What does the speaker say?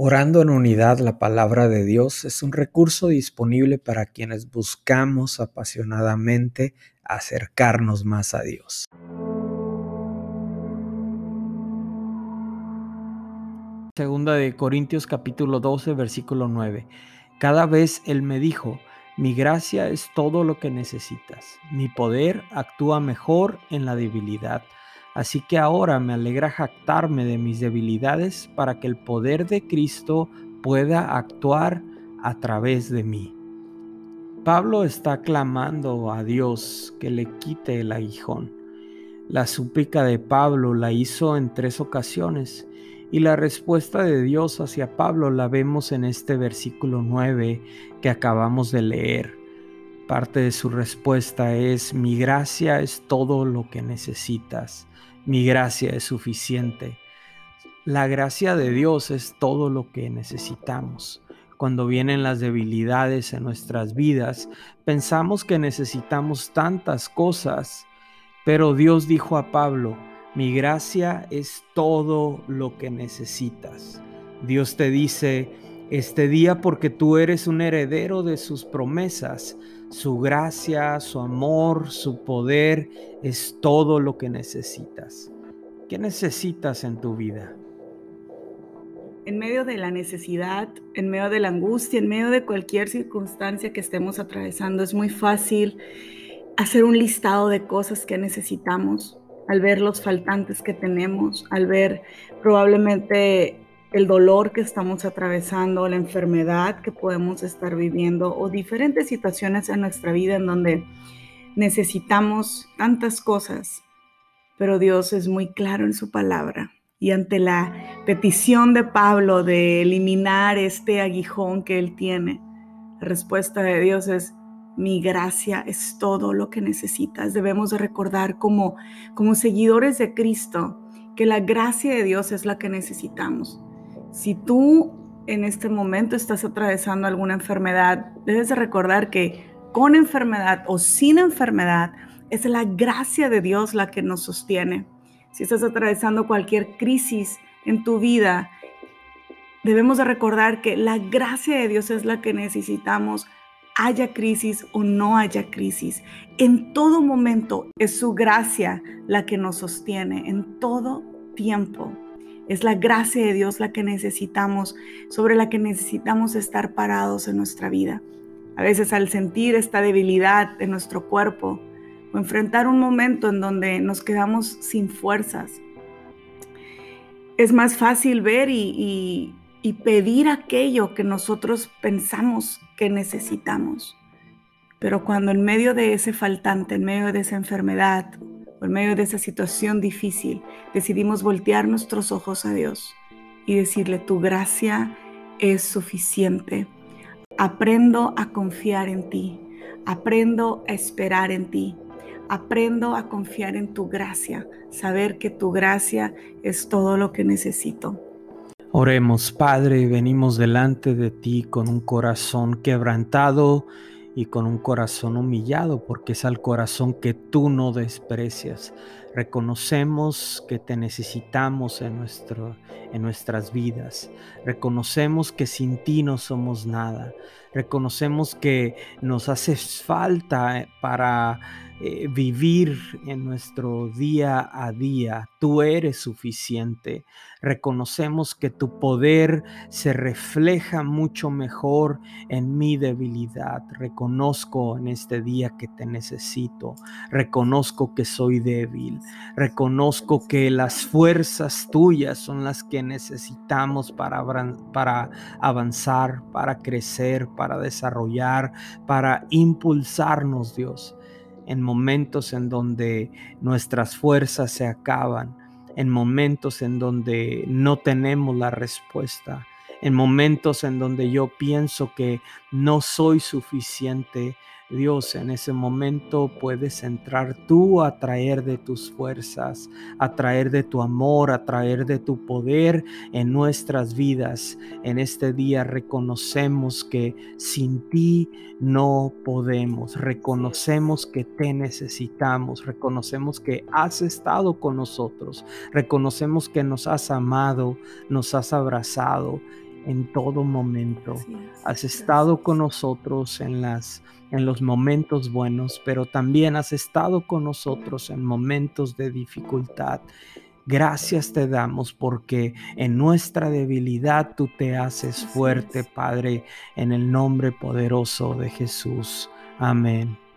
Orando en unidad la palabra de Dios es un recurso disponible para quienes buscamos apasionadamente acercarnos más a Dios. Segunda de Corintios capítulo 12 versículo 9. Cada vez Él me dijo, mi gracia es todo lo que necesitas. Mi poder actúa mejor en la debilidad. Así que ahora me alegra jactarme de mis debilidades para que el poder de Cristo pueda actuar a través de mí. Pablo está clamando a Dios que le quite el aguijón. La súplica de Pablo la hizo en tres ocasiones y la respuesta de Dios hacia Pablo la vemos en este versículo 9 que acabamos de leer. Parte de su respuesta es, mi gracia es todo lo que necesitas mi gracia es suficiente. La gracia de Dios es todo lo que necesitamos. Cuando vienen las debilidades en nuestras vidas, pensamos que necesitamos tantas cosas, pero Dios dijo a Pablo, mi gracia es todo lo que necesitas. Dios te dice, este día porque tú eres un heredero de sus promesas, su gracia, su amor, su poder es todo lo que necesitas. ¿Qué necesitas en tu vida? En medio de la necesidad, en medio de la angustia, en medio de cualquier circunstancia que estemos atravesando, es muy fácil hacer un listado de cosas que necesitamos, al ver los faltantes que tenemos, al ver probablemente el dolor que estamos atravesando, la enfermedad que podemos estar viviendo o diferentes situaciones en nuestra vida en donde necesitamos tantas cosas, pero Dios es muy claro en su palabra. Y ante la petición de Pablo de eliminar este aguijón que él tiene, la respuesta de Dios es, mi gracia es todo lo que necesitas. Debemos de recordar como, como seguidores de Cristo que la gracia de Dios es la que necesitamos. Si tú en este momento estás atravesando alguna enfermedad, debes de recordar que con enfermedad o sin enfermedad es la gracia de Dios la que nos sostiene. Si estás atravesando cualquier crisis en tu vida, debemos de recordar que la gracia de Dios es la que necesitamos, haya crisis o no haya crisis. En todo momento es su gracia la que nos sostiene, en todo tiempo. Es la gracia de Dios la que necesitamos, sobre la que necesitamos estar parados en nuestra vida. A veces al sentir esta debilidad de nuestro cuerpo o enfrentar un momento en donde nos quedamos sin fuerzas, es más fácil ver y, y pedir aquello que nosotros pensamos que necesitamos. Pero cuando en medio de ese faltante, en medio de esa enfermedad por medio de esa situación difícil, decidimos voltear nuestros ojos a Dios y decirle, tu gracia es suficiente. Aprendo a confiar en ti, aprendo a esperar en ti, aprendo a confiar en tu gracia, saber que tu gracia es todo lo que necesito. Oremos, Padre, venimos delante de ti con un corazón quebrantado y con un corazón humillado, porque es al corazón que tú no desprecias. Reconocemos que te necesitamos en, nuestro, en nuestras vidas. Reconocemos que sin ti no somos nada. Reconocemos que nos hace falta para eh, vivir en nuestro día a día. Tú eres suficiente. Reconocemos que tu poder se refleja mucho mejor en mi debilidad. Reconozco en este día que te necesito. Reconozco que soy débil. Reconozco que las fuerzas tuyas son las que necesitamos para, avanzar, para crecer, para desarrollar, para impulsarnos, Dios en momentos en donde nuestras fuerzas se acaban, en momentos en donde no tenemos la respuesta, en momentos en donde yo pienso que no soy suficiente Dios, en ese momento puedes entrar tú a traer de tus fuerzas, a traer de tu amor, a traer de tu poder en nuestras vidas. En este día reconocemos que sin ti no podemos, reconocemos que te necesitamos, reconocemos que has estado con nosotros, reconocemos que nos has amado, nos has abrazado en todo momento. Has estado con nosotros en las en los momentos buenos, pero también has estado con nosotros en momentos de dificultad. Gracias te damos porque en nuestra debilidad tú te haces fuerte, Padre, en el nombre poderoso de Jesús. Amén.